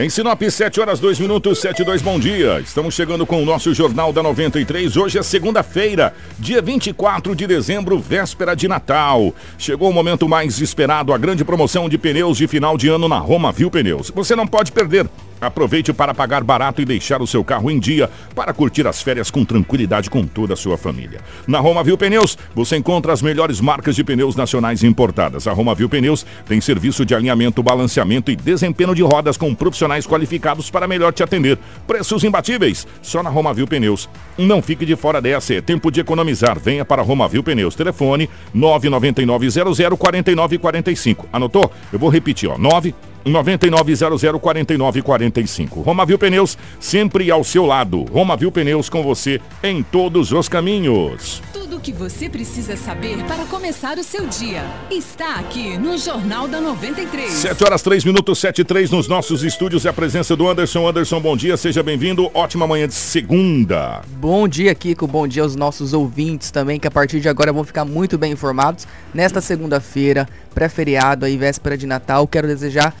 Em Sinop, 7 horas 2 minutos, 7 2, bom dia. Estamos chegando com o nosso Jornal da 93. Hoje é segunda-feira, dia 24 de dezembro, véspera de Natal. Chegou o momento mais esperado, a grande promoção de pneus de final de ano na Roma Viu Pneus. Você não pode perder. Aproveite para pagar barato e deixar o seu carro em dia para curtir as férias com tranquilidade com toda a sua família. Na Roma Viu Pneus, você encontra as melhores marcas de pneus nacionais importadas. A Roma Viu Pneus tem serviço de alinhamento, balanceamento e desempenho de rodas com profissionais qualificados para melhor te atender. Preços imbatíveis, só na Roma Viu Pneus. Não fique de fora dessa, é tempo de economizar. Venha para a Roma Viu Pneus. Telefone 999 00 4945. Anotou? Eu vou repetir, ó, 9 99004945. Romavil Pneus, sempre ao seu lado. Romavil Pneus com você em todos os caminhos. Tudo o que você precisa saber para começar o seu dia está aqui no Jornal da 93. 7 horas 3 minutos, 7 e 3 nos nossos estúdios. É a presença do Anderson. Anderson, bom dia, seja bem-vindo. Ótima manhã de segunda. Bom dia, Kiko. Bom dia aos nossos ouvintes também, que a partir de agora vão ficar muito bem informados. Nesta segunda-feira, pré-feriado, aí, véspera de Natal, quero desejar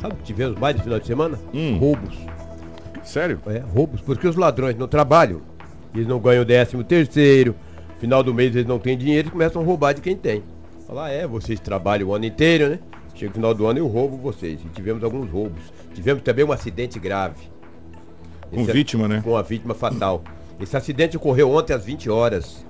Sabe o que tivemos mais no final de semana? Hum. Roubos. Sério? É, roubos. Porque os ladrões não trabalham, eles não ganham décimo terceiro, final do mês eles não têm dinheiro e começam a roubar de quem tem. Falar, é, vocês trabalham o ano inteiro, né? Chega o final do ano eu roubo vocês. E tivemos alguns roubos. Tivemos também um acidente grave. Com Esse- vítima, né? Com uma vítima fatal. Esse acidente ocorreu ontem às 20 horas.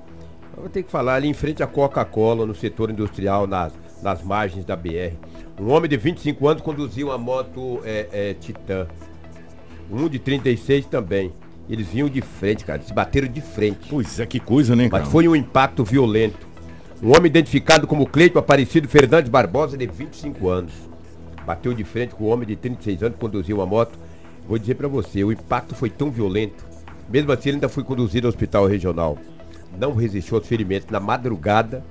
Eu vou ter que falar ali em frente à Coca-Cola, no setor industrial, nas, nas margens da BR. Um homem de 25 anos conduzia uma moto é, é, Titan. Um de 36 também. Eles vinham de frente, cara. Se bateram de frente. Pois é, que coisa, né, cara? Mas foi um impacto violento. Um homem identificado como Cleito Aparecido Fernandes Barbosa, de 25 anos. Bateu de frente com um homem de 36 anos que conduzia uma moto. Vou dizer pra você, o impacto foi tão violento. Mesmo assim, ele ainda foi conduzido ao hospital regional. Não resistiu aos ferimentos. Na madrugada,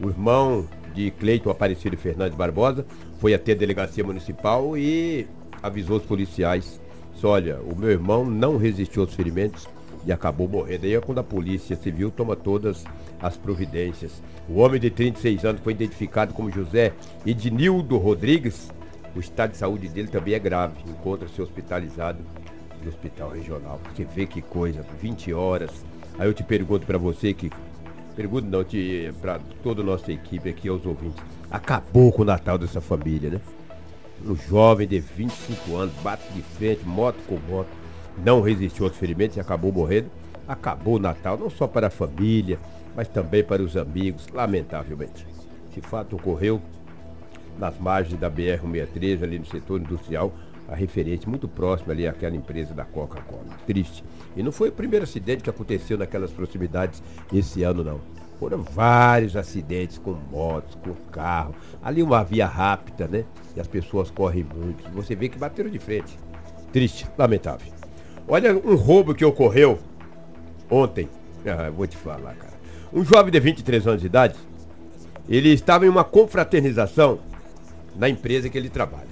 o irmão de Cleiton Aparecido Fernandes Barbosa foi até a delegacia municipal e avisou os policiais. Disse, olha, o meu irmão não resistiu aos ferimentos e acabou morrendo. Aí é quando a polícia civil toma todas as providências. O homem de 36 anos foi identificado como José Ednildo Rodrigues. O estado de saúde dele também é grave. Encontra-se hospitalizado no hospital regional. Você vê que coisa, 20 horas. Aí eu te pergunto pra você que pergunto não para toda a nossa equipe aqui aos ouvintes. Acabou com o Natal dessa família, né? Um jovem de 25 anos bate de frente, moto com moto, não resistiu aos ferimentos e acabou morrendo. Acabou o Natal não só para a família, mas também para os amigos, lamentavelmente. Esse fato ocorreu nas margens da BR-163, ali no setor industrial, a referência muito próxima ali àquela empresa da Coca-Cola. Triste. E não foi o primeiro acidente que aconteceu naquelas proximidades esse ano, não. Foram vários acidentes com motos, com carro. Ali uma via rápida, né? E as pessoas correm muito. Você vê que bateram de frente. Triste, lamentável. Olha um roubo que ocorreu ontem. Ah, vou te falar, cara. Um jovem de 23 anos de idade, ele estava em uma confraternização na empresa que ele trabalha.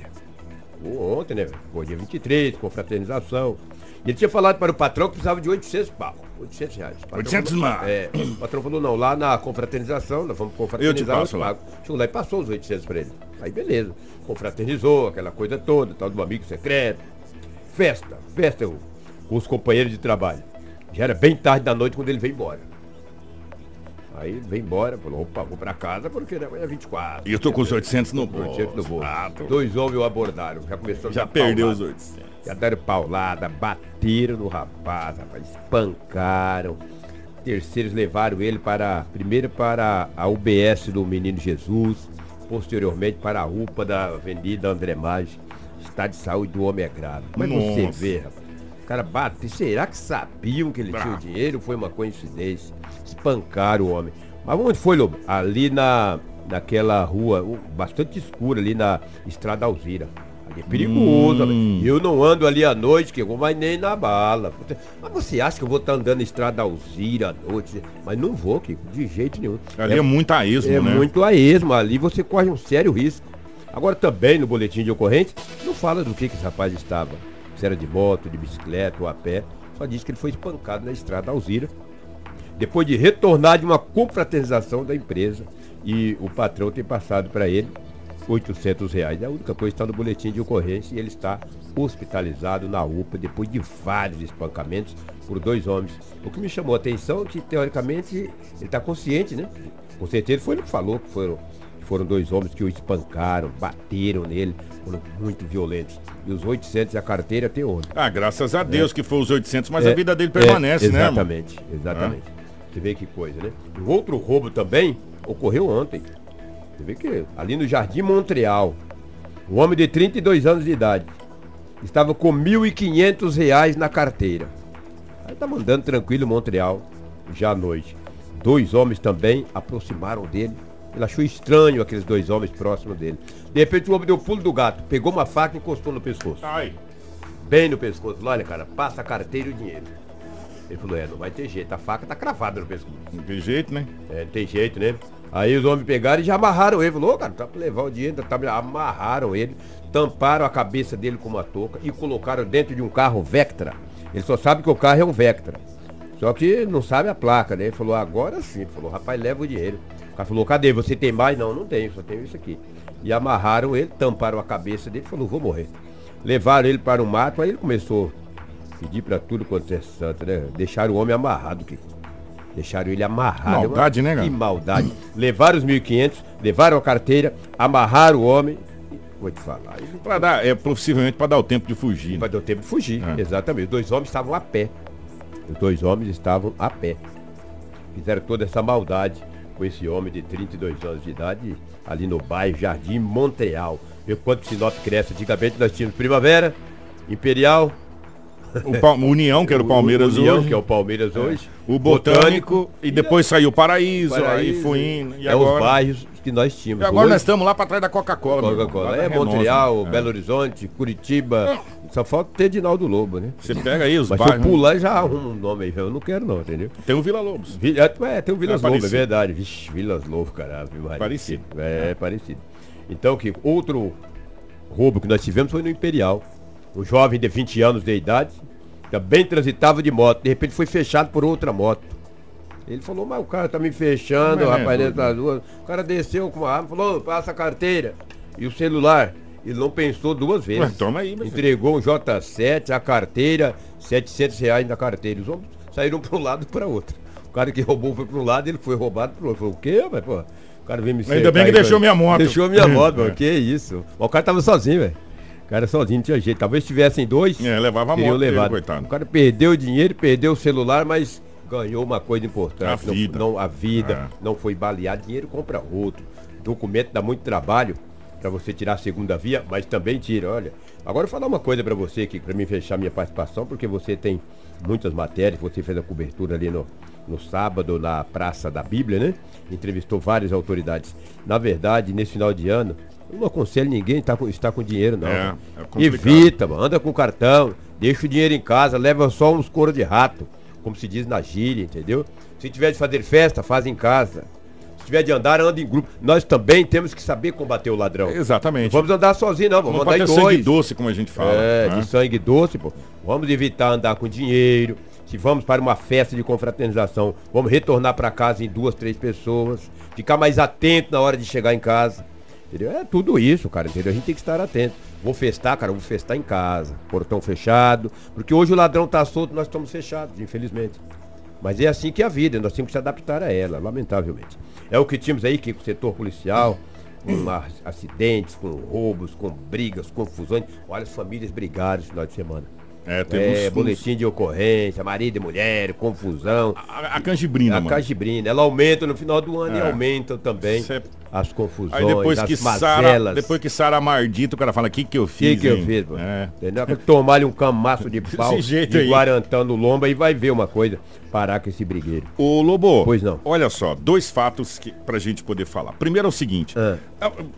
Ontem, né? Foi dia 23, confraternização. E ele tinha falado para o patrão que precisava de 800 pau. 800 reais. O patrão 800 falou- mil. É, o patrão falou, não, lá na confraternização, nós vamos confraternizar. Eu te passo lá. pago. Chegou lá e passou os 800 para ele. Aí beleza. Confraternizou, aquela coisa toda, tal do amigo secreto. Festa, festa com com os companheiros de trabalho. Já era bem tarde da noite quando ele veio embora. Aí veio embora, falou, opa, vou pra casa porque é 24. E eu tô com os 800 no bolso. 800 no bolso. Ah, Dois homens o abordaram, já começou a Já perdeu paulada. os 800. Já deram paulada, bateram no rapaz, rapaz, espancaram. Terceiros levaram ele para, primeiro para a UBS do Menino Jesus, posteriormente para a UPA da Avenida André Maggi. Estado de saúde do homem é grave. Mas você Nossa. vê, rapaz. O cara bate, será que sabiam que ele tinha o dinheiro? Foi uma coincidência. Espancaram o homem. Mas onde foi, Lobo? Ali na, naquela rua bastante escura ali na Estrada Alzira. Ali é perigoso. Hum. Eu não ando ali à noite, que eu vou mais nem na bala. Mas você acha que eu vou estar andando na Estrada Alzira à noite? Mas não vou, Kiko, de jeito nenhum. Ali é, muito a esmo, É né? muito a esmo, ali você corre um sério risco. Agora também no boletim de ocorrência, não fala do que, que esse rapaz estava. Se era de moto, de bicicleta ou a pé. Só diz que ele foi espancado na estrada Alzira. Depois de retornar de uma confraternização da empresa. E o patrão tem passado para ele 800 reais. É a única coisa está no boletim de ocorrência e ele está hospitalizado na UPA depois de vários espancamentos por dois homens. O que me chamou a atenção é que, teoricamente, ele está consciente, né? Com certeza foi ele que falou que foram, foram dois homens que o espancaram, bateram nele, foram muito violentos. E os 800 e a carteira tem onde? Ah, graças a Deus que foi os 800, mas É, a vida dele permanece, é, né, irmão? Exatamente, exatamente. Você vê que coisa, né? Um outro roubo também ocorreu ontem. Você vê que ali no Jardim Montreal, um homem de 32 anos de idade estava com 1.500 reais na carteira. Aí tá mandando tranquilo Montreal, já à noite. Dois homens também aproximaram dele. Ele achou estranho aqueles dois homens próximos dele. De repente o homem deu o pulo do gato, pegou uma faca e encostou no pescoço Ai, bem no pescoço. Olha, cara, passa a carteira e o dinheiro. Ele falou, é, não vai ter jeito, a faca tá cravada no pescoço. não tem jeito, né? É, não tem jeito, né? Aí os homens pegaram e já amarraram ele. Falou, cara, tá pra levar o dinheiro, tá... amarraram ele, tamparam a cabeça dele com uma touca e colocaram dentro de um carro Vectra. Ele só sabe que o carro é um Vectra. Só que não sabe a placa, né? Ele falou, agora sim. Ele falou, rapaz, leva o dinheiro. O cara falou, cadê? Você tem mais? Não, não tenho, só tenho isso aqui. E amarraram ele, tamparam a cabeça dele falou, vou morrer. Levaram ele para o mato, aí ele começou pedir pra tudo quanto é santo, né? Deixaram o homem amarrado, Kiko. Deixaram ele amarrado. Maldade, né, cara? Que maldade. levaram os 1.500, levaram a carteira, amarraram o homem. Vou te falar. Pra dar, é possivelmente para dar o tempo de fugir. Né? dar o tempo de fugir. É. Exatamente. Os dois homens estavam a pé. Os dois homens estavam a pé. Fizeram toda essa maldade com esse homem de 32 anos de idade ali no bairro Jardim Montreal. Vê quanto Sinop cresce. Antigamente nós tínhamos Primavera, Imperial, O Pal- União, que era o Palmeiras União, hoje. que é o Palmeiras hoje. O Botânico, e depois saiu o Paraíso, aí Paraíso, foi indo. E é agora, os bairros que nós tínhamos. e agora Hoje- nós estamos lá para trás da Coca-Cola. Coca-Cola. É Renault, Montreal, né? Belo Horizonte, Curitiba. Só falta ter Dinaldo Lobo, né? Você pega aí os Mas se eu bairros. pular já arrumo um nome aí, eu não quero não, entendeu? Tem o Vila Lobos. Vi- É, tem o Vilas É Lobo, é verdade. Vixe, Vilas Lobo, caralho. Parecido. É, é parecido. Então, que outro roubo que nós tivemos foi no Imperial. Um jovem de 20 anos de idade, também transitava de moto. De repente foi fechado por outra moto. Ele falou, mas o cara tá me fechando, Mas é rapaz, dentro das ruas. O cara desceu com uma arma, falou, passa a carteira. E o celular. Ele não pensou duas vezes. Ué, toma aí, meu filho. Entregou um J7, a carteira, 700 reais na carteira. Os homens saíram para um lado e para outro. O cara que roubou foi para um lado, ele foi roubado para o outro. Falou, o quê, mas pô? O cara veio me Ainda cercar bem que deixou minha moto. Deixou minha moto, É. mano. Que isso? Mas o cara tava sozinho, velho. O cara sozinho, não tinha jeito. Talvez tivessem dois. É, levava a moto levado. coitado. O cara perdeu o dinheiro, perdeu o celular, mas ganhou uma coisa importante. A Não- vida. Não, a vida. É. Não foi baleado. Dinheiro compra outro. Documento dá muito trabalho para você tirar a segunda via, mas também tira. Olha, agora eu vou falar uma coisa para você aqui, para mim fechar minha participação, porque você tem muitas matérias, você fez a cobertura ali no, no sábado na Praça da Bíblia, né? Entrevistou várias autoridades. Na verdade, nesse final de ano, eu não aconselho ninguém a estar com, estar com dinheiro, não. É, é complicado. Evita, mano, anda com cartão, deixa o dinheiro em casa, leva só uns couro de rato, como se diz na gíria, entendeu? Se tiver de fazer festa, faz em casa. Se tiver de andar, anda em grupo. Nós também temos que saber combater o ladrão. Exatamente. Não vamos andar sozinho, não, vamos andar em ter sangue dois. doce, como a gente fala. É, né? de sangue doce, pô. Vamos evitar andar com dinheiro. Se vamos para uma festa de confraternização, vamos retornar para casa em duas, três pessoas. Ficar mais atento na hora de chegar em casa. Entendeu? É tudo isso, cara, entendeu? A gente tem que estar atento. Vou festar, cara, vou festar em casa. Portão fechado. Porque hoje o ladrão tá solto, nós estamos fechados, infelizmente. Mas é assim que é a vida, nós temos que se adaptar a ela, lamentavelmente. É o que tínhamos aí, que o setor policial, com acidentes, com roubos, com brigas, confusões. Olha, as famílias brigaram esse final de semana. É, temos É, boletim de ocorrência, marido e mulher, confusão. A, a canjibrina, A mano. canjibrina, ela aumenta no final do ano e É. aumenta também Cê- as confusões, Aí depois as que Sara, mazelas. depois que Sara Mardito, o cara fala, o que que eu O que, fiz, que eu hein?" fiz, pô? É. Entendeu? Tomar-lhe um camaço de pau de aí. Guarantã no lombo e vai ver uma coisa. Parar com esse brigueiro. Ô Lobo, Pois não. olha só, dois fatos que, pra gente poder falar. Primeiro é o seguinte, Ah.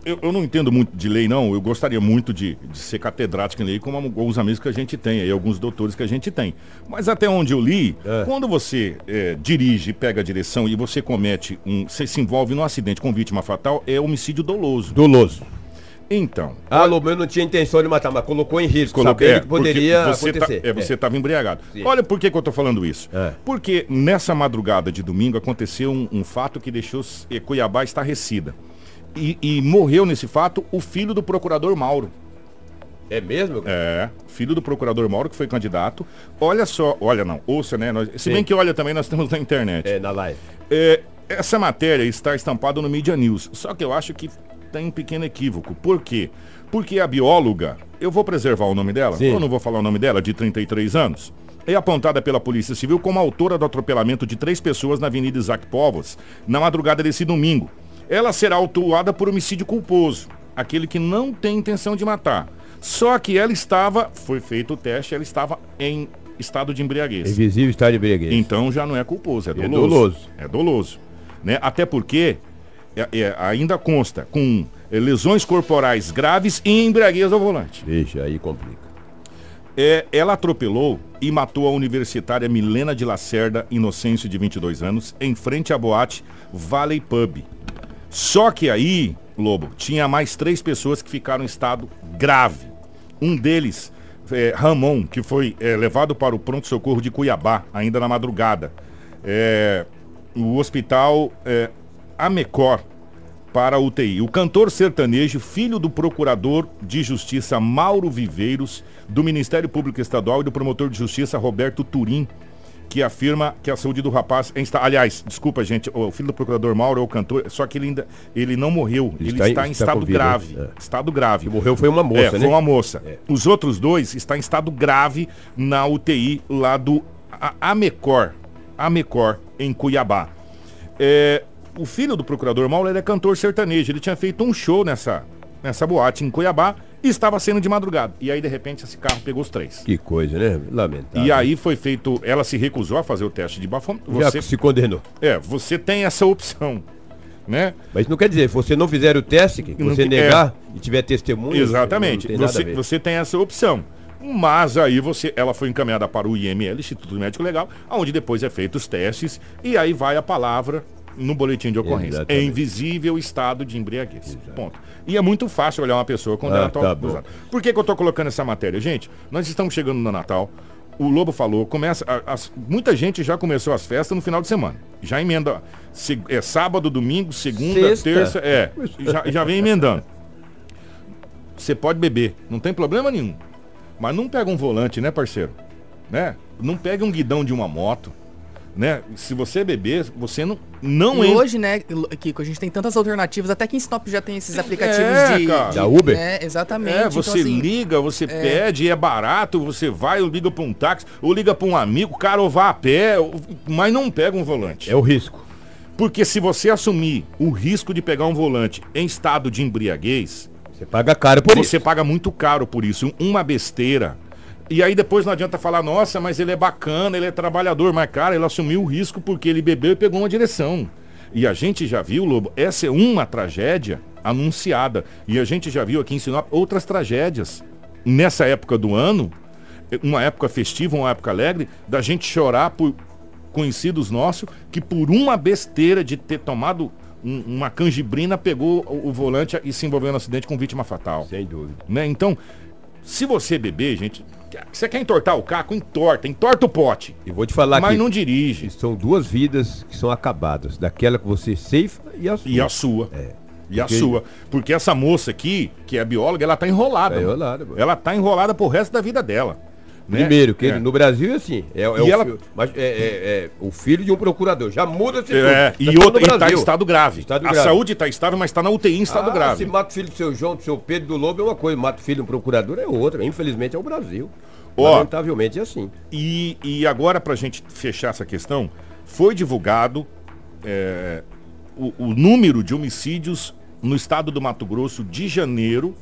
eu, eu não entendo muito de lei não, eu gostaria muito de, de ser catedrático em lei, como alguns amigos que a gente tem, aí, alguns doutores que a gente tem. Mas até onde eu li, Ah. quando você é, dirige, pega a direção e você comete um, você se envolve num acidente com vítima fatal, é homicídio doloso. Doloso. Então, Ah, Lobo, eu não tinha intenção de matar, mas colocou em risco, sabendo é, que poderia você acontecer. Tá, é, você estava embriagado. Sim. Olha por que, que eu tô falando isso. É. Porque nessa madrugada de domingo aconteceu um, um fato que deixou eh, Cuiabá estarrecida. E, e morreu nesse fato o filho do procurador Mauro. É, mesmo? É, filho do procurador Mauro, que foi candidato. Olha só, olha não, ouça, né? Nós, se Sim. bem que olha também, nós estamos na internet. É, na live. É, essa matéria está estampada no Media News. Só que eu acho que tem um pequeno equívoco. Por quê? Porque a bióloga, eu vou preservar o nome dela, Sim. eu não vou falar o nome dela, de 33 anos, é apontada pela Polícia Civil como autora do atropelamento de três pessoas na Avenida Isaac Povos, na madrugada desse domingo. Ela será autuada por homicídio culposo, aquele que não tem intenção de matar. Só que ela estava, foi feito o teste, ela estava em estado de embriaguez. Invisível está de breguês. Então já não é culposo, é É doloso. doloso. É doloso. Né? Até porque é- é, ainda consta com lesões corporais graves e embriaguez ao volante. Deixa, aí complica. É, ela atropelou e matou a universitária Milena de Lacerda, Inocêncio, de 22 anos, em frente à boate Valley Pub. Só que aí, Lobo, tinha mais três pessoas que ficaram em estado grave. Um deles, é, Ramon, que foi é, levado para o pronto-socorro de Cuiabá, ainda na madrugada. É, o hospital é, Amecor para a UTI. O cantor sertanejo, filho do procurador de justiça Mauro Viveiros, do Ministério Público Estadual e do promotor de justiça Roberto Turim, que afirma que a saúde do rapaz está. Aliás, desculpa, gente, o filho do procurador Mauro é o cantor, só que ele ainda ele não morreu. Ele, está em- está, em está estado grave. né? É. Estado grave. Que morreu foi uma moça, é, né? Foi uma moça. É. Os outros dois estão em estado grave na UTI lá do Amecor, Amecor, em Cuiabá. É, o filho do procurador Mauro é cantor sertanejo. Ele tinha feito um show nessa, nessa boate em Cuiabá e estava sendo de madrugada. E aí, de repente, esse carro pegou os três. Que coisa, né? Lamentável. E aí foi feito. Ela se recusou a fazer o teste de bafômetro. Já Você, se condenou. é, você tem essa opção. Né? Mas não quer dizer, se você não fizer o teste, que Não você que- negar e tiver testemunho, Exatamente. não tem Você, você tem essa opção. Mas aí você, ela foi encaminhada para o IML, Instituto Médico Legal, onde depois é feito os testes e aí vai a palavra no boletim de ocorrência. É Exatamente. invisível estado de embriaguez. Ponto. E é muito fácil olhar uma pessoa quando Ah, ela está tá acusada. Por que, que eu estou colocando essa matéria? Gente, nós estamos chegando no Natal. O Lobo falou, começa. a- as- muita gente já começou as festas no final de semana. Já emenda. se- é sábado, domingo, segunda, Sexta. terça. É. Já, já vem emendando. Você pode beber, não tem problema nenhum. Mas não pega um volante, né, parceiro? Né? Não pega um guidão de uma moto, né? Se você beber, você não não E entra. hoje, né, Kiko, a gente tem tantas alternativas, até que em Sinop já tem esses aplicativos É, de, cara. de- Da Uber? né, exatamente. É, Então, você assim, liga, você pede, é barato, você vai, ou liga para um táxi, ou liga para um amigo, cara, ou vá a pé, ou- mas não pega um volante. É o risco. Porque se você assumir o risco de pegar um volante em estado de embriaguez, Você paga caro por você isso. paga muito caro por isso, uma besteira. E aí depois não adianta falar, nossa, mas ele é bacana, ele é trabalhador, mas cara, ele assumiu o risco porque ele bebeu e pegou uma direção. E a gente já viu, Lobo, essa é uma tragédia anunciada. E a gente já viu aqui em Sinop outras tragédias. Nessa época do ano, uma época festiva, uma época alegre, da gente chorar por conhecidos nossos que por uma besteira de ter tomado um- uma canjibrina pegou o, o volante e se envolveu no acidente com vítima fatal Sem dúvida. né? Então, se você beber, gente, você quer entortar o caco, entorta, entorta o pote. E vou te falar mas que não dirige. são duas vidas que são acabadas. Daquela que você ceifa e a sua. E a sua. É. E a Porque- sua. Porque essa moça aqui, que é bióloga, ela tá enrolada. Tá enrolada. Ela tá enrolada pro resto da vida dela. Né? Primeiro, que É. no Brasil é assim. É, é E o, ela- mas é, é- é o filho de um procurador. Já muda esse É, e outra, e tá em estado grave. Estado a grave. saúde tá estável, mas tá na UTI em estado Ah, grave. Se mata o filho do seu João, do seu Pedro do Lobo é uma coisa, mata o filho de um procurador é outra. Infelizmente é o Brasil. Lamentavelmente é assim. E, e agora, pra gente fechar essa questão, foi divulgado é, o, o número de homicídios no estado do Mato Grosso de janeiro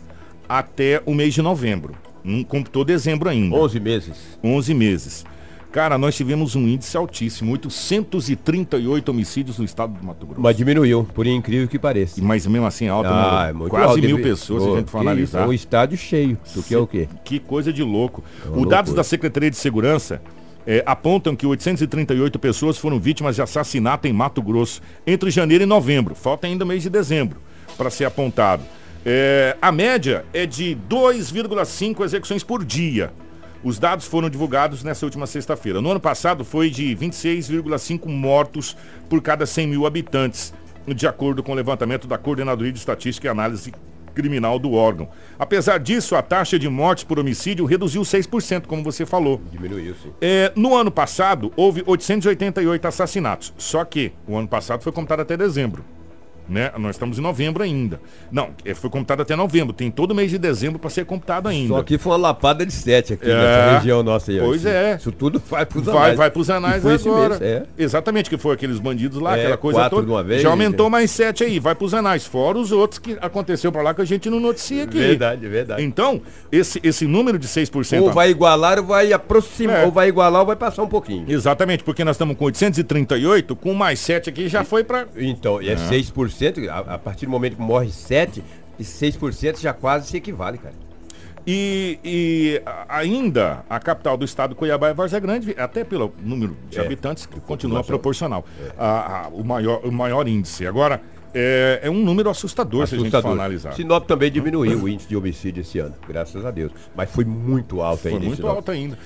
até o mês de novembro. Não computou dezembro ainda. 11 meses. 11 meses. Cara, nós tivemos um índice altíssimo, 838 homicídios no estado do Mato Grosso. Mas diminuiu, por incrível que pareça. Mas mesmo assim alto, Ah, né? é muito quase alto. mil pessoas, se Pô, a gente for que analisar. isso, É um estádio cheio. Tu quer o quê? Que coisa de louco. É Os dados da Secretaria de Segurança eh, apontam que 838 pessoas foram vítimas de assassinato em Mato Grosso entre janeiro e novembro. Falta ainda o mês de dezembro para ser apontado. Eh, a média é de 2,5 execuções por dia. Os dados foram divulgados nessa última sexta-feira. No ano passado foi de 26,5 mortos por cada 100 mil habitantes, de acordo com o levantamento da Coordenadoria de Estatística e Análise Criminal do órgão. Apesar disso, a taxa de mortes por homicídio reduziu 6%, como você falou. Diminuiu, sim. É, no ano passado, houve 888 assassinatos. Só que o ano passado foi contado até dezembro. Né? Nós estamos em novembro ainda. Não, é, foi computado até novembro. Tem todo mês de dezembro para ser computado ainda. Só que foi uma lapada de sete aqui É. nessa região nossa aí. Pois Isso- é. Isso tudo vai pros Vai, anais. vai pros anais E foi esse agora. mês, é. Exatamente, que foi aqueles bandidos lá, É, aquela coisa toda. de uma vez, Já aumentou né? mais sete aí, vai pros anais. Fora os outros que aconteceu pra lá que a gente não noticia aqui. Verdade, verdade. Então, esse, esse número de 6%. Ou vai igualar ou vai aproximar. É. Ou vai igualar ou vai passar um pouquinho. Exatamente, porque nós estamos com 838, com mais 7 aqui já foi pra. Então, é 6%, a, a partir do momento que morre 7, e 6% já quase se equivale, cara. E, e ainda a capital do estado, Cuiabá e Várzea Grande, até pelo número de É. habitantes, que continua proporcional. A- a- o, maior, o maior índice. Agora, é, é um número assustador, se a gente for Assustador. analisar. Sinop também diminuiu o índice de homicídio esse ano, graças a Deus. Mas foi muito alto Foi ainda. em muito alto ainda.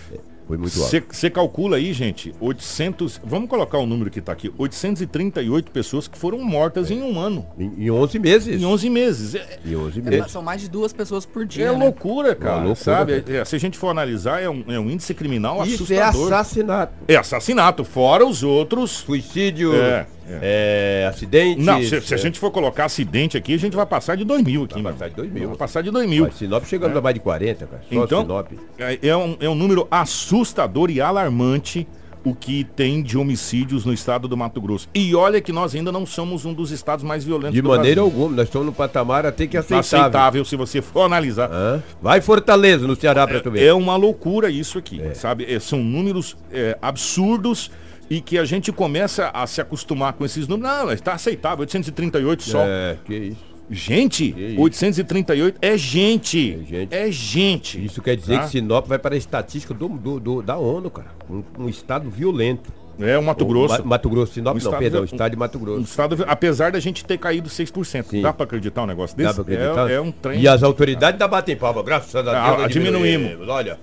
Foi muito alto. Você calcula aí, gente, 800. Vamos colocar o número que está aqui: 838 pessoas que foram mortas em um ano, Em, em 11 meses. em 11 meses. É, Em 11 É, meses. são mais de duas pessoas por dia. é né? loucura, cara. loucura, sabe? cara. É, se a gente for analisar, é um, é um índice criminal Isso é assustador. assassinato. É assassinato, fora os outros. Suicídio, É, é, acidente. Não, se, se a é, gente for colocar acidente aqui, a gente vai passar de 2 mil aqui. Vai passar de 2 mil. Vai passar de 2 mil. Mas Sinop chegando a mais de 40, cara. Só Então, Sinop. é, é um, é um número assustador e alarmante o que tem de homicídios no estado do Mato Grosso. E olha que nós ainda não somos um dos estados mais violentos De do maneira Brasil. alguma, nós estamos no patamar até que aceitável. aceitável se você for analisar. Vai Fortaleza, no Ceará, pra tu ver. É uma loucura isso aqui, sabe? É, são números é, absurdos e que a gente começa a se acostumar com esses números. Não, está aceitável, 838 só. É, que isso. Gente, isso. 838 é gente. É gente. É gente. Isso quer dizer Tá? que Sinop vai para a estatística do, do- do- da ONU, cara. Um, um estado violento. É o Mato O Grosso. Ma- Mato Grosso, Sinop, Um não, estado perdão, viol- estado de Mato Um Grosso. estado, apesar da gente ter caído 6%. Sim. Dá pra acreditar um negócio Dá desse? pra acreditar? É, é um trem. E as autoridades ainda batem palma, graças a Deus. Ah, nós diminuímos. Olha,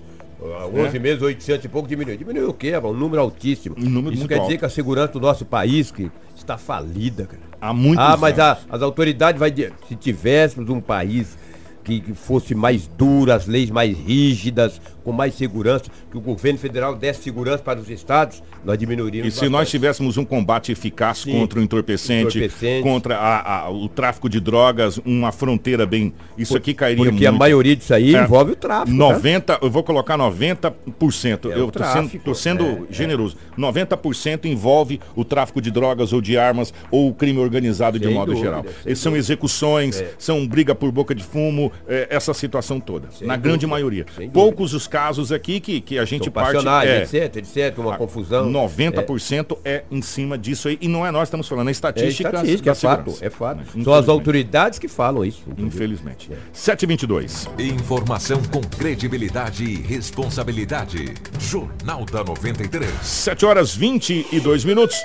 há 11 meses, 800 e pouco diminuiu. Diminuiu o quê? Um número altíssimo. Um número Isso quer alto. dizer que a segurança do nosso país que está falida, cara. Há muitos Ah, mas a- as autoridades vai se tivéssemos um país que, que fosse mais duro, as leis mais rígidas, com mais segurança, que o governo federal desse segurança para os estados, nós diminuiríamos. E se nós bastante. tivéssemos um combate eficaz Sim. contra o entorpecente, Entorpecente. contra a- a- o tráfico de drogas, uma fronteira bem. Isso aqui cairia Porque a muito. maioria disso aí É. envolve o tráfico. tá? 90, eu vou colocar 90%. É eu tô sendo, tô sendo é, generoso. 90% envolve o tráfico de drogas ou de armas ou o crime organizado de Sem modo dúvida, geral. são execuções, são briga por boca de fumo, é, essa situação toda. Sem na dúvida, grande maioria. Poucos os casos aqui que, que a gente São parte. é, etc, etc, uma confusão. 90% é. em cima disso aí. E não é nós que estamos falando, é É estatística. estatística, da é fato, é fato. Mas, São as autoridades que falam isso. Infelizmente. 722. Informação com credibilidade e responsabilidade. Jornal da 93. 7 horas 22 minutos.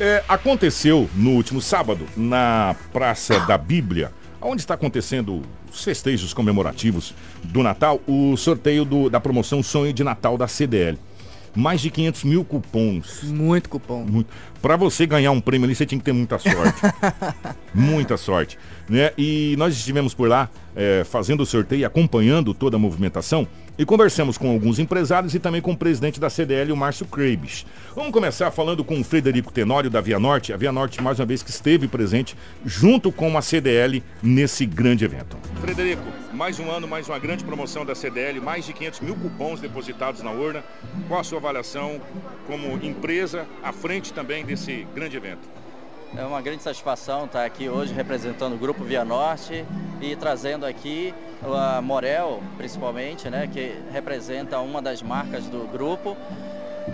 É, aconteceu no último sábado, na Praça da Bíblia, onde está acontecendo os festejos comemorativos do Natal, o sorteio do- da promoção Sonho de Natal da CDL. Mais de 500 mil cupons. Muito cupom. Muito. Pra você ganhar um prêmio ali, você tinha que ter muita sorte. muita sorte. Né? E nós estivemos por lá é, fazendo o sorteio e acompanhando toda a movimentação. E conversamos com alguns empresários e também com o presidente da CDL, o Márcio Krebs. Vamos começar falando com o Frederico Tenório, da Via Norte. A Via Norte, mais uma vez, que esteve presente junto com a CDL nesse grande evento. Frederico, mais um ano, mais uma grande promoção da CDL, mais de 500 mil cupons depositados na urna. Qual a sua avaliação como empresa à frente também desse grande evento? É uma grande satisfação estar aqui hoje representando o Grupo Via Norte e trazendo aqui a Morel, principalmente, né, que representa uma das marcas do grupo.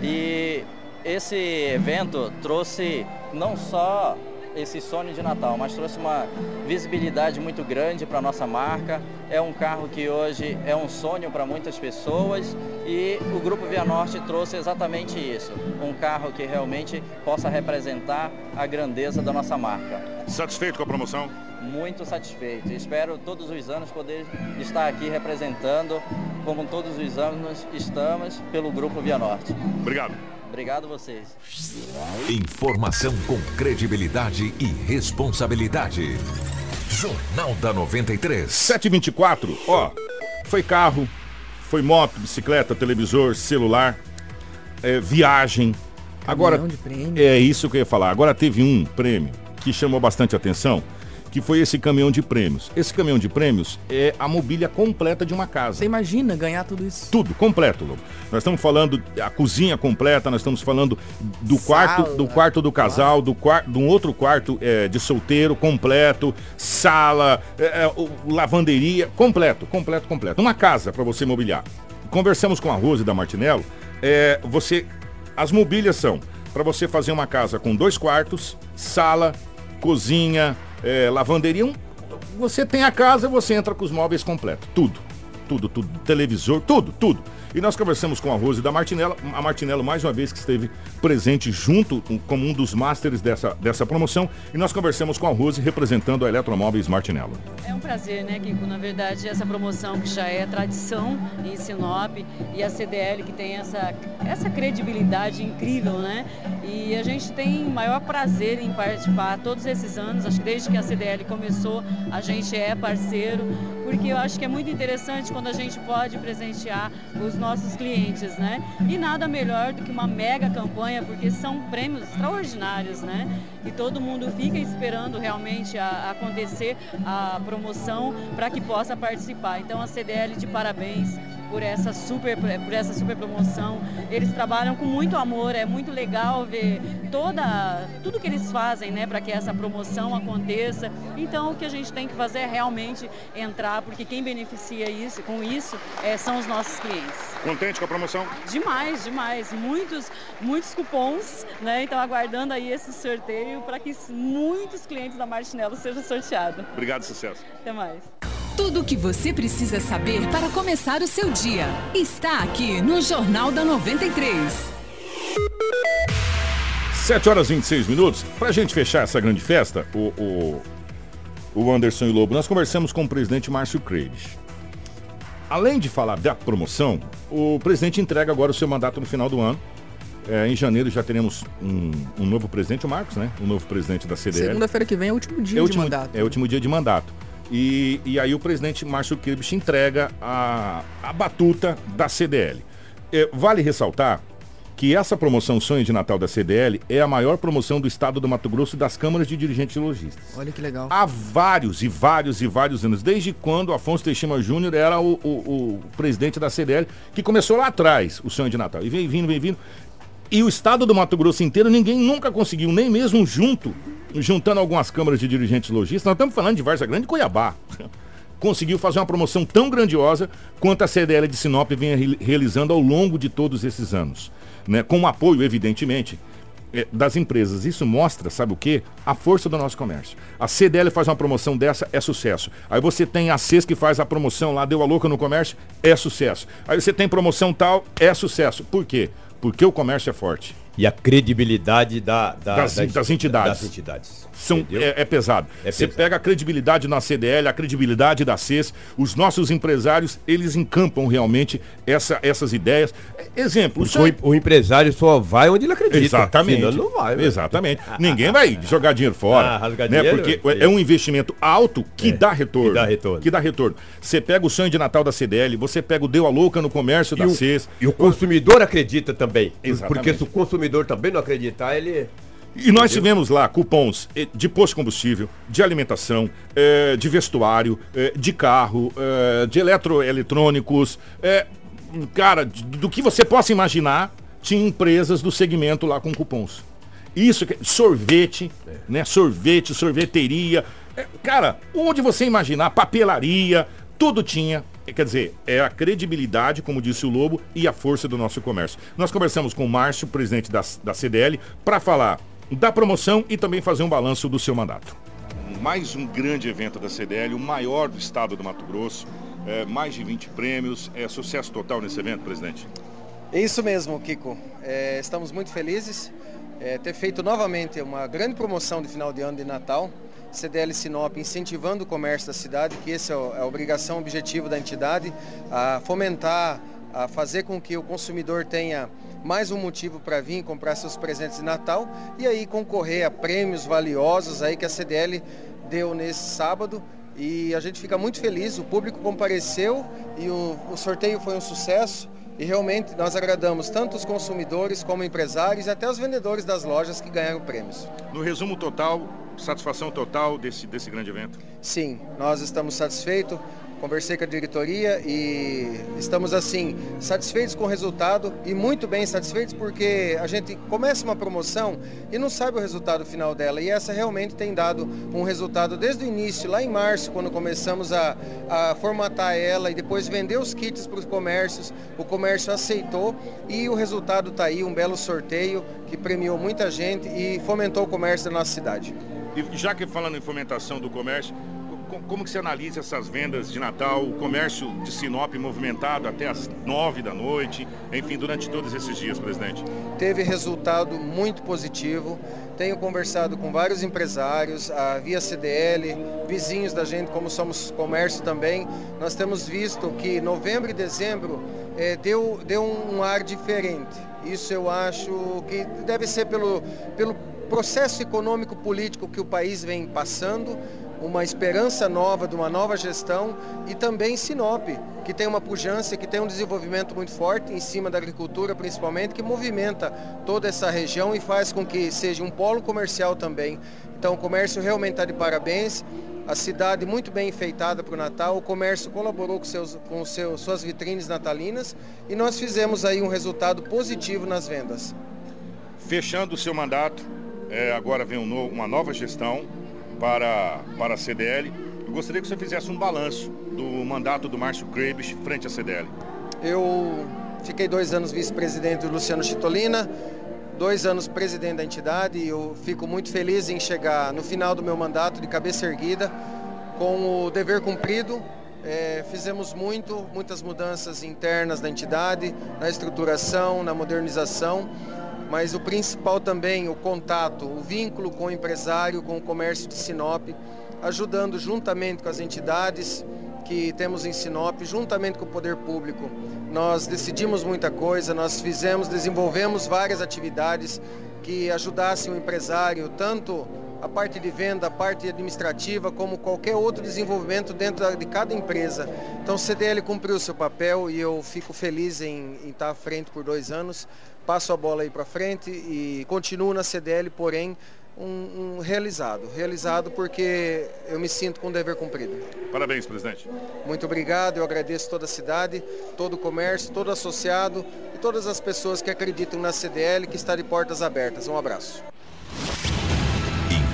E esse evento trouxe não só esse sonho de Natal, mas trouxe uma visibilidade muito grande para a nossa marca. É um carro que hoje é um sonho para muitas pessoas e o Grupo Via Norte trouxe exatamente isso. Um carro que realmente possa representar a grandeza da nossa marca. Satisfeito com a promoção? Muito satisfeito. Espero todos os anos poder estar aqui representando, como todos os anos estamos, pelo Grupo Via Norte. Obrigado. Obrigado a vocês. Informação com credibilidade e responsabilidade. Jornal da 93. 724, ó, foi carro, foi moto, bicicleta, televisor, celular, é, viagem. Agora, de prêmio. é isso que eu ia falar. Agora teve um prêmio que chamou bastante atenção, que foi esse caminhão de prêmios. Esse caminhão de prêmios é a mobília completa de uma casa. Você imagina ganhar tudo isso? Tudo, completo, Lobo. Nós estamos falando a cozinha completa, nós estamos falando do quarto Sala. do quarto do casal, do quarto de um outro quarto é, de solteiro completo, sala, é, é, lavanderia, completo, completo, completo. Uma casa para você mobiliar. Conversamos com a Rose da Martinello. É, você, as mobílias são para você fazer uma casa com dois quartos, sala, cozinha, é, lavanderia. um- você tem a casa, você entra com os móveis completos, tudo tudo, tudo, televisor, tudo, tudo. E nós conversamos com a Rose da Martinello, a Martinello mais uma vez que esteve presente junto como um dos masters dessa, dessa promoção, e nós conversamos com a Rose representando a Eletromóveis Martinello. É um prazer, né, Kiko? Na verdade, essa promoção que já é tradição em Sinop e a CDL que tem essa, essa credibilidade incrível, né? E a gente tem maior prazer em participar todos esses anos. Acho que desde que a CDL começou, a gente é parceiro, porque eu acho que é muito interessante quando a gente pode presentear os nossos clientes, né? E nada melhor do que uma mega campanha, porque são prêmios extraordinários, né? E todo mundo fica esperando realmente a- acontecer a promoção para que possa participar. Então a CDL de parabéns por essa super por essa super promoção. Eles trabalham com muito amor, é muito legal ver toda tudo que eles fazem, né, para que essa promoção aconteça. Então o que a gente tem que fazer é realmente entrar, porque quem beneficia isso com isso é, são os nossos clientes. Contente com a promoção? Demais, demais. Muitos, muitos cupons, né? Então aguardando aí esse sorteio para que muitos clientes da Martinello sejam sorteados. Obrigado, sucesso. Até mais. Tudo o que você precisa saber para começar o seu dia está aqui no Jornal da 93. 7 horas e 26 minutos. Pra gente fechar essa grande festa, o, o, o Anderson e o Lobo, nós conversamos com o presidente Márcio Krebs. Além de falar da promoção, o presidente entrega agora o seu mandato no final do ano. É, em janeiro já teremos um, um novo presidente, o Marcos, né? Um novo presidente da CDL. Segunda-feira que vem é o último dia É o de último, mandato. é o último dia de mandato. E, e aí o presidente Márcio Kirby entrega a, a batuta da CDL. É, vale ressaltar que essa promoção Sonho de Natal da CDL é a maior promoção do estado do Mato Grosso e das câmaras de dirigentes lojistas. Olha que legal. Há vários e vários e vários anos, desde quando Afonso Teixeira Júnior era o, o- o presidente da CDL, que começou lá atrás o Sonho de Natal. E vem vindo, vem vindo. E o estado do Mato Grosso inteiro, ninguém nunca conseguiu, nem mesmo junto, juntando algumas câmaras de dirigentes lojistas. Nós estamos falando de Varza Grande e Cuiabá. Conseguiu fazer uma promoção tão grandiosa quanto a CDL de Sinop vem re- realizando ao longo de todos esses anos. Né? Com o apoio, evidentemente, eh, das empresas. Isso mostra, sabe o quê? A força do nosso comércio. A CDL faz uma promoção dessa, é sucesso. Aí você tem a CES que faz a promoção lá, deu a louca no comércio, é sucesso. Aí você tem promoção tal, é sucesso. Por quê? porque o comércio é forte. E a credibilidade da, da- Das- das entidades. Das entidades. São, é, é pesado. É Você pesado. pega a credibilidade na CDL, a credibilidade da CES, os nossos empresários, eles encampam realmente essa- essas ideias. Exemplo, o senhor- o, o empresário só vai onde ele acredita. Exatamente. Senão não vai. velho. Exatamente. Ninguém vai jogar dinheiro fora. Ah, né? dinheiro, Porque é. é um investimento alto que É, dá retorno. que dá retorno. Que dá retorno. Você pega o sonho de Natal da CDL, você pega o Deu a Louca no comércio E da o, CES. e o consumidor acredita também. Exatamente. Porque se o consumidor também não acreditar, ele. E nós tivemos lá cupons eh, de posto de combustível, de alimentação, eh, de vestuário, eh, de carro, de eletroeletrônicos. cara, do que você possa imaginar, tinha empresas do segmento lá com cupons. Isso, que- sorvete, né? Sorvete, sorveteria. cara, onde você imaginar, papelaria, tudo tinha. Eh, Quer dizer, é a credibilidade, como disse o Lobo, e a força do nosso comércio. Nós conversamos com o Márcio, presidente da, da CDL, para falar da promoção e também fazer um balanço do seu mandato. Mais um grande evento da CDL, o maior do estado do Mato Grosso. É, mais de 20 prêmios. É sucesso total nesse evento, presidente? É isso mesmo, Kiko. É, estamos muito felizes é, ter feito novamente uma grande promoção de final de ano de Natal. CDL Sinop incentivando o comércio da cidade, que essa é é a obrigação, o objetivo da entidade, a fomentar, a fazer com que o consumidor tenha mais um motivo para vir comprar seus presentes de Natal e aí concorrer a prêmios valiosos aí que a CDL deu nesse sábado. E a gente fica muito feliz, o público compareceu e o, o sorteio foi um sucesso. E realmente nós agradamos tanto os consumidores como empresários e até os vendedores das lojas que ganharam prêmios. No resumo total, satisfação total desse, desse grande evento. Sim, nós estamos satisfeitos. Conversei com a diretoria e estamos assim satisfeitos com o resultado e muito bem satisfeitos porque a gente começa uma promoção e não sabe o resultado final dela e essa realmente tem dado um resultado desde o início, lá em março, quando começamos a, a formatar ela e depois vender os kits para os comércios. O comércio aceitou e o resultado está aí, um belo sorteio que premiou muita gente e fomentou o comércio da nossa cidade. E já que falando em fomentação do comércio, co- como que você analisa essas vendas de Natal, o comércio de Sinop movimentado até as nove da noite, enfim, durante todos esses dias, presidente? teve resultado muito positivo. Tenho conversado com vários empresários, a Via CDL, vizinhos da gente, como somos comércio também. Nós temos visto que novembro e dezembro eh, deu, deu um ar diferente. Isso eu acho que deve ser pelo, pelo processo econômico político que o país vem passando, uma esperança nova de uma nova gestão e também Sinop, que tem uma pujança, que tem um desenvolvimento muito forte em cima da agricultura principalmente, que movimenta toda essa região e faz com que seja um polo comercial também. Então o comércio realmente está de parabéns. A cidade muito bem enfeitada para o Natal, o comércio colaborou com, seus, com suas vitrines natalinas e nós fizemos aí um resultado positivo nas vendas. Fechando o seu mandato, é, agora vem um no- uma nova gestão para, para a CDL. Eu gostaria que você fizesse um balanço do mandato do Márcio Krebs frente à CDL. Eu fiquei dois anos vice-presidente do Luciano Chitolina, dois anos presidente da entidade e eu fico muito feliz em chegar no final do meu mandato de cabeça erguida, com o dever cumprido. É, fizemos muito, muitas mudanças internas da entidade, na estruturação, na modernização, mas o principal também, o contato, o vínculo com o empresário, com o comércio de Sinop, ajudando juntamente com as entidades que temos em Sinop, juntamente com o poder público. Nós decidimos muita coisa, nós fizemos, desenvolvemos várias atividades que ajudassem o empresário, tanto a parte de venda, a parte administrativa, como qualquer outro desenvolvimento dentro de cada empresa. Então o CDL cumpriu o seu papel e eu fico feliz em, em estar à frente por dois anos. Passo a bola aí para frente e continuo na CDL, porém um, um realizado. Realizado porque eu me sinto com o dever cumprido. Parabéns, presidente. Muito obrigado, eu agradeço toda a cidade, todo o comércio, todo associado e todas as pessoas que acreditam na CDL que está de portas abertas. Um abraço.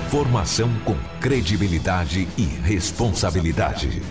Informação com credibilidade e responsabilidade.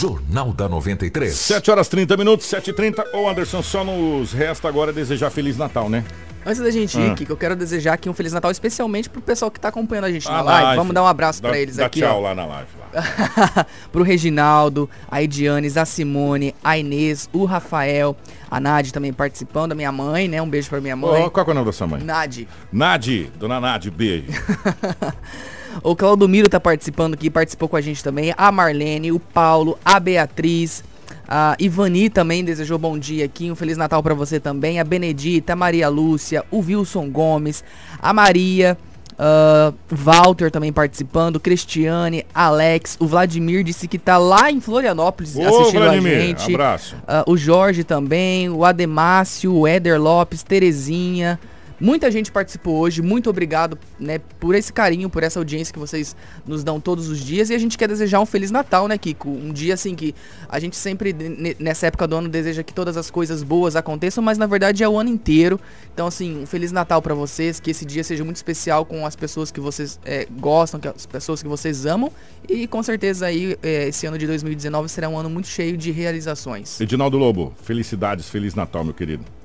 Jornal da 93. 7 horas 30 minutos, 7h30. Ô Anderson, só nos resta agora desejar Feliz Natal, né? Antes da gente ir, Ah. Kiko, eu quero desejar aqui um Feliz Natal especialmente pro pessoal que tá acompanhando a gente A na live. live. Vamos dar um abraço pra eles dá aqui, tchau ó. lá na live. Lá. pro Reginaldo, a Edianes, a Simone, a Inês, o Rafael, a Nadi também participando, a minha mãe, né? Um beijo pra minha mãe. Ó, qual que é o nome da sua mãe? Nadi. Nadi, dona Nadi, beijo. O Claudomiro tá participando aqui, participou com a gente também. A Marlene, o Paulo, a Beatriz, a Ivani também desejou bom dia aqui. Um Feliz Natal pra você também. A Benedita, a Maria Lúcia, o Wilson Gomes, a Maria. ah, Walter também participando, Cristiane, Alex, o Vladimir disse que tá lá em Florianópolis Ô, assistindo Vladimir, a gente. abraço. Ah, o Jorge também, o Ademácio, o Éder Lopes, Terezinha. Muita gente participou hoje, muito obrigado, né, por esse carinho, por essa audiência que vocês nos dão todos os dias. E a gente quer desejar um Feliz Natal, né, Kiko? Um dia assim que a gente sempre, ne- nessa época do ano, deseja que todas as coisas boas aconteçam, mas na verdade é o ano inteiro. Então, assim, um Feliz Natal pra vocês, que esse dia seja muito especial com as pessoas que vocês eh, gostam, que as pessoas que vocês amam. E com certeza aí, eh, esse ano de 2019 será um ano muito cheio de realizações. Edinaldo Lobo, felicidades, Feliz Natal, meu querido.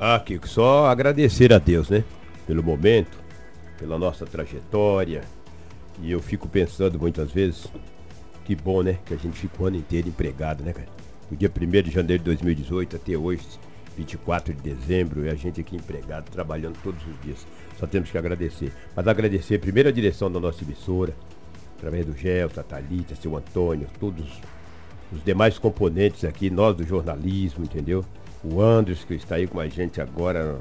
Ah, Kiko, só agradecer a Deus, né? Pelo momento, pela nossa trajetória. E eu fico pensando muitas vezes, que bom, né? Que a gente fica o ano inteiro empregado, né, cara? Do dia 1 de janeiro de 2018 até hoje, 24 de dezembro, e a gente aqui empregado, trabalhando todos os dias. Só temos que agradecer. Mas agradecer primeiro a direção da nossa emissora, através do Gelson, a Thalita, seu Antônio, todos os demais componentes aqui, nós do jornalismo, entendeu? O Andres, que está aí com a gente agora,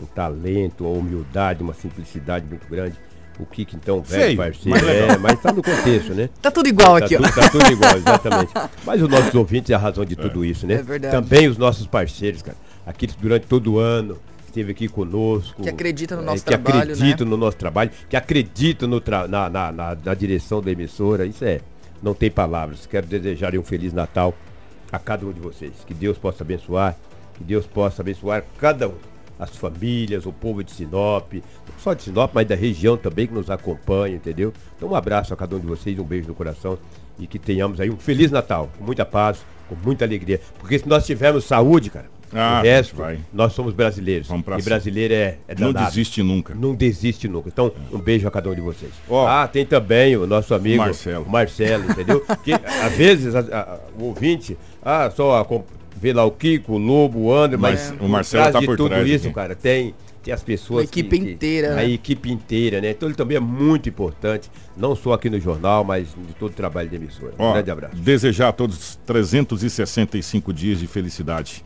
um talento, uma humildade, uma simplicidade muito grande. O Kiko, então, velho Feio, parceiro, mas é, mas tá no contexto, né? Tá tudo igual Tá aqui, tudo, ó. tá tudo igual, exatamente. Mas os nossos ouvintes é a razão de tudo isso, né? É verdade. Também os nossos parceiros, cara. Aqui durante todo o ano, esteve aqui conosco. Que acredita no é, nosso que trabalho, acreditam né? no nosso trabalho, que acreditam no tra- na, na, na- na direção da emissora. Isso é, não tem palavras. Quero desejar um Feliz Natal a cada um de vocês. Que Deus possa abençoar, que Deus possa abençoar cada um. As famílias, o povo de Sinop, não só de Sinop, mas da região também que nos acompanha, entendeu? Então um abraço a cada um de vocês, um beijo no coração e que tenhamos aí um Feliz Natal, com muita paz, com muita alegria. Porque se nós tivermos saúde, cara, Ah, o resto, vai. nós somos brasileiros. E brasileiro é, é Não desiste nunca. Não desiste nunca. Então, um beijo a cada um de vocês. Ó. ah, tem também o nosso amigo Marcelo. Marcelo, entendeu? que às vezes a- a- o ouvinte, ah, só a vê lá o Kiko, o Lobo, o André, mas Mas o Marcelo trás tá de por tudo trás isso, aqui. cara, tem tem as pessoas Uma equipe que- que- inteira, a né? equipe inteira, né? Então ele também é muito importante, não só aqui no jornal, mas de todo o trabalho da emissora. Um Ó, grande abraço. Desejar a todos 365 dias de felicidade.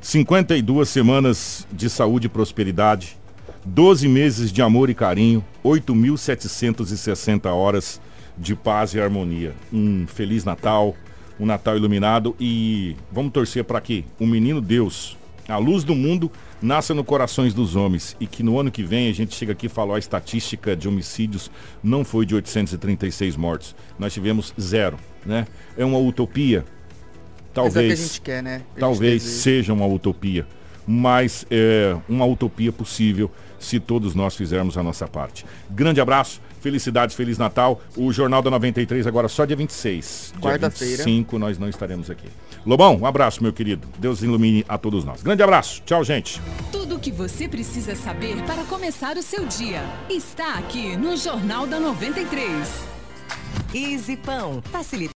52 semanas de saúde e prosperidade. 12 meses de amor e carinho. 8.760 horas de paz e harmonia. Um feliz Natal, um Natal iluminado e vamos torcer para que o menino Deus, a luz do mundo, nasça no corações dos homens e que no ano que vem a gente chega aqui e fala, ó, a estatística de homicídios não foi de 836 mortos. Nós tivemos zero, né? É uma utopia? É Talvez gente quer, né? Talvez deseja. seja uma utopia, mas é uma utopia possível se todos nós fizermos a nossa parte. Grande abraço, felicidades, Feliz Natal. O Jornal da 93 agora só dia 26. Dia Quarta-feira. 25 nós não estaremos aqui. Lobão, um abraço, meu querido. Deus ilumine a todos nós. Grande abraço. Tchau, gente. Tudo o que você precisa saber para começar o seu dia está aqui no Jornal da 93. Easy Pão, facilita